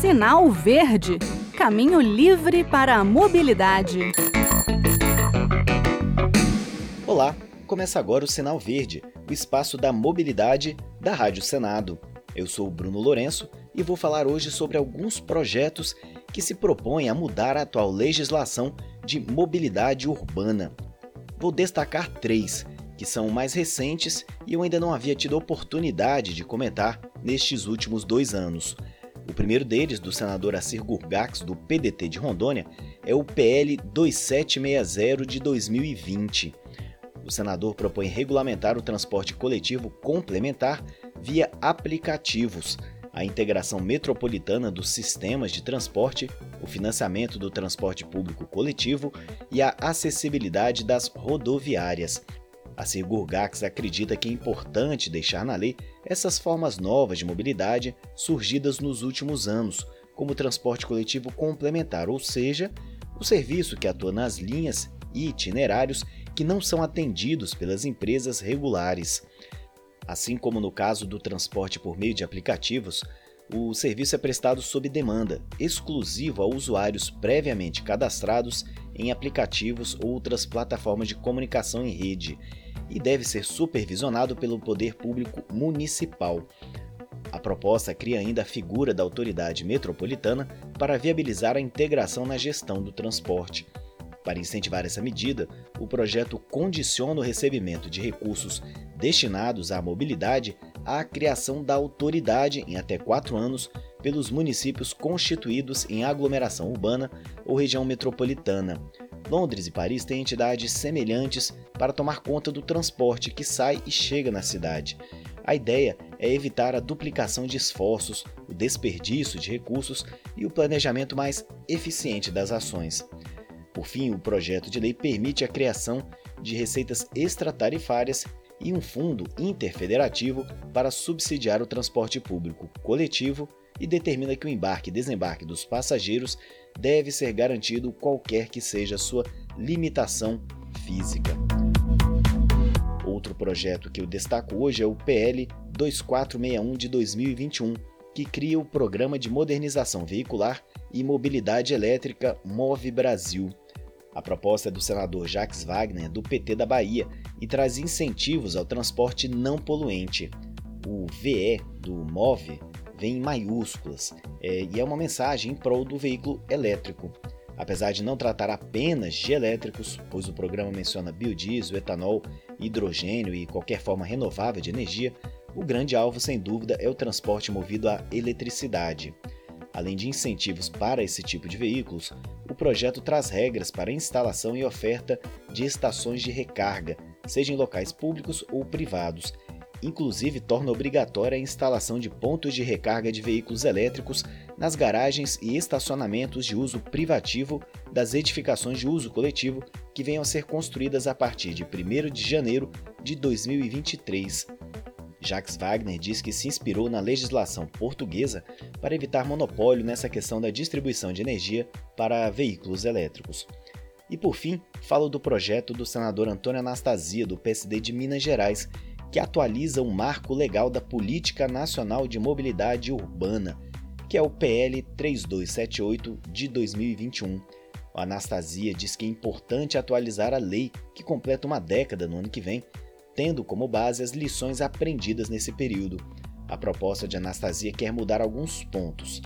Sinal Verde Caminho livre para a mobilidade. Olá, começa agora o Sinal Verde, o espaço da mobilidade da Rádio Senado. Eu sou o Bruno Lourenço e vou falar hoje sobre alguns projetos que se propõem a mudar a atual legislação de mobilidade urbana. Vou destacar três, que são mais recentes e eu ainda não havia tido oportunidade de comentar nestes últimos dois anos. O primeiro deles, do senador Assir Gurgax, do PDT de Rondônia, é o PL 2760 de 2020. O senador propõe regulamentar o transporte coletivo complementar via aplicativos, a integração metropolitana dos sistemas de transporte, o financiamento do transporte público coletivo e a acessibilidade das rodoviárias. A Gurgax acredita que é importante deixar na lei essas formas novas de mobilidade surgidas nos últimos anos, como transporte coletivo complementar, ou seja, o serviço que atua nas linhas e itinerários que não são atendidos pelas empresas regulares. Assim como no caso do transporte por meio de aplicativos, o serviço é prestado sob demanda, exclusivo a usuários previamente cadastrados em aplicativos ou outras plataformas de comunicação em rede e deve ser supervisionado pelo poder público municipal. A proposta cria ainda a figura da autoridade metropolitana para viabilizar a integração na gestão do transporte. Para incentivar essa medida, o projeto condiciona o recebimento de recursos destinados à mobilidade à criação da autoridade em até quatro anos pelos municípios constituídos em aglomeração urbana ou região metropolitana. Londres e Paris têm entidades semelhantes para tomar conta do transporte que sai e chega na cidade. A ideia é evitar a duplicação de esforços, o desperdício de recursos e o planejamento mais eficiente das ações. Por fim, o projeto de lei permite a criação de receitas extratarifárias e um fundo interfederativo para subsidiar o transporte público coletivo e determina que o embarque e desembarque dos passageiros deve ser garantido qualquer que seja sua limitação física. Outro projeto que eu destaco hoje é o PL 2461 de 2021, que cria o Programa de Modernização Veicular e Mobilidade Elétrica Move Brasil. A proposta é do senador Jacques Wagner, do PT da Bahia, e traz incentivos ao transporte não poluente. O VE do MOVE vem em maiúsculas é, e é uma mensagem em prol do veículo elétrico. Apesar de não tratar apenas de elétricos, pois o programa menciona biodiesel, etanol, hidrogênio e qualquer forma renovável de energia, o grande alvo, sem dúvida, é o transporte movido a eletricidade. Além de incentivos para esse tipo de veículos, projeto traz regras para instalação e oferta de estações de recarga, seja em locais públicos ou privados, inclusive torna obrigatória a instalação de pontos de recarga de veículos elétricos nas garagens e estacionamentos de uso privativo das edificações de uso coletivo que venham a ser construídas a partir de 1 de janeiro de 2023. Jacques Wagner diz que se inspirou na legislação portuguesa para evitar monopólio nessa questão da distribuição de energia para veículos elétricos. E por fim, falo do projeto do senador Antônio Anastasia, do PSD de Minas Gerais, que atualiza o marco legal da Política Nacional de Mobilidade Urbana, que é o PL 3278 de 2021. O Anastasia diz que é importante atualizar a lei, que completa uma década no ano que vem, tendo como base as lições aprendidas nesse período. A proposta de Anastasia quer mudar alguns pontos.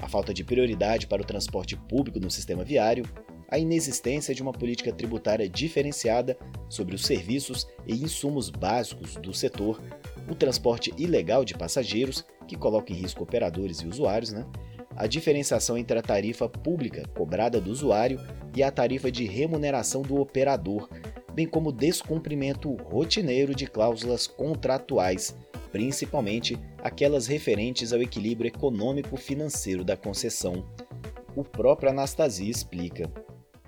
A falta de prioridade para o transporte público no sistema viário, a inexistência de uma política tributária diferenciada sobre os serviços e insumos básicos do setor, o transporte ilegal de passageiros, que coloca em risco operadores e usuários, né? a diferenciação entre a tarifa pública cobrada do usuário e a tarifa de remuneração do operador, bem como descumprimento rotineiro de cláusulas contratuais, principalmente aquelas referentes ao equilíbrio econômico-financeiro da concessão. O próprio Anastasia explica.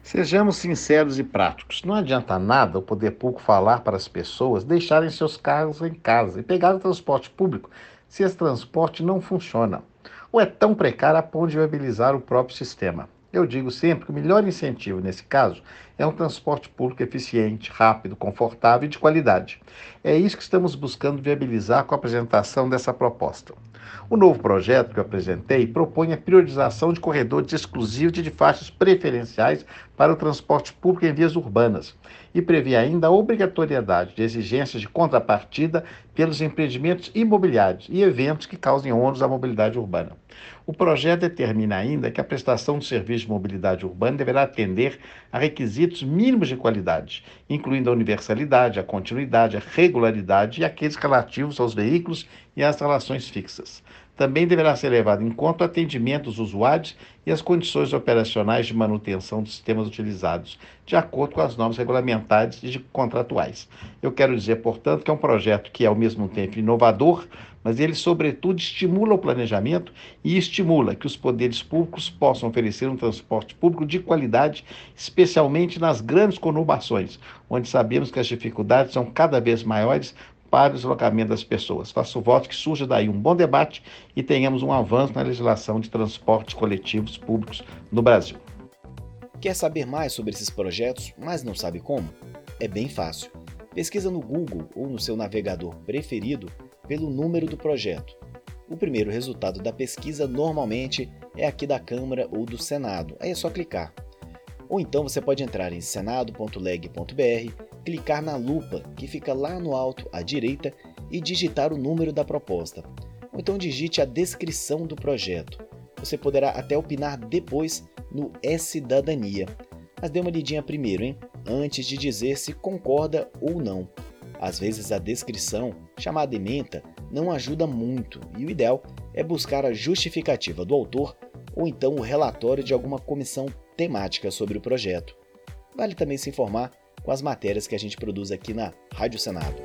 Sejamos sinceros e práticos. Não adianta nada o poder público falar para as pessoas deixarem seus carros em casa e pegar o transporte público se esse transporte não funciona. Ou é tão precário a ponto de viabilizar o próprio sistema. Eu digo sempre que o melhor incentivo nesse caso é um transporte público eficiente, rápido, confortável e de qualidade. É isso que estamos buscando viabilizar com a apresentação dessa proposta. O novo projeto que eu apresentei propõe a priorização de corredores exclusivos e de faixas preferenciais para o transporte público em vias urbanas e prevê ainda a obrigatoriedade de exigências de contrapartida pelos empreendimentos imobiliários e eventos que causem ônus à mobilidade urbana. O projeto determina ainda que a prestação de serviço de mobilidade urbana deverá atender a requisitos mínimos de qualidade, incluindo a universalidade, a continuidade, a regularidade e aqueles relativos aos veículos e às relações fixas. Também deverá ser levado em conta o atendimento dos usuários e as condições operacionais de manutenção dos sistemas utilizados, de acordo com as normas regulamentares e contratuais. Eu quero dizer, portanto, que é um projeto que é ao mesmo tempo inovador, mas ele, sobretudo, estimula o planejamento e estimula que os poderes públicos possam oferecer um transporte público de qualidade, especialmente nas grandes conurbações, onde sabemos que as dificuldades são cada vez maiores para o deslocamento das pessoas. Faço voto que surja daí um bom debate e tenhamos um avanço na legislação de transportes coletivos públicos no Brasil. Quer saber mais sobre esses projetos, mas não sabe como? É bem fácil. Pesquisa no Google ou no seu navegador preferido pelo número do projeto. O primeiro resultado da pesquisa normalmente é aqui da Câmara ou do Senado. Aí é só clicar. Ou então você pode entrar em senado.leg.br clicar na lupa que fica lá no alto à direita e digitar o número da proposta. Ou então digite a descrição do projeto. Você poderá até opinar depois no E-Cidadania. Mas dê uma lidinha primeiro, hein? Antes de dizer se concorda ou não. Às vezes a descrição, chamada ementa, não ajuda muito e o ideal é buscar a justificativa do autor ou então o relatório de alguma comissão temática sobre o projeto. Vale também se informar com as matérias que a gente produz aqui na Rádio Senado.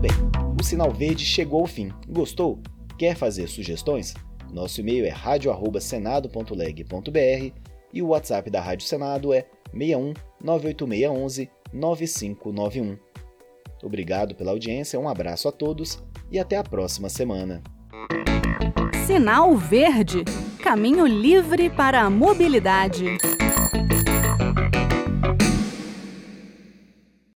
Bem, o Sinal Verde chegou ao fim. Gostou? Quer fazer sugestões? Nosso e-mail é radio@senado.leg.br e o WhatsApp da Rádio Senado é 61 98611 9591. Obrigado pela audiência, um abraço a todos e até a próxima semana. Sinal Verde Caminho livre para a mobilidade.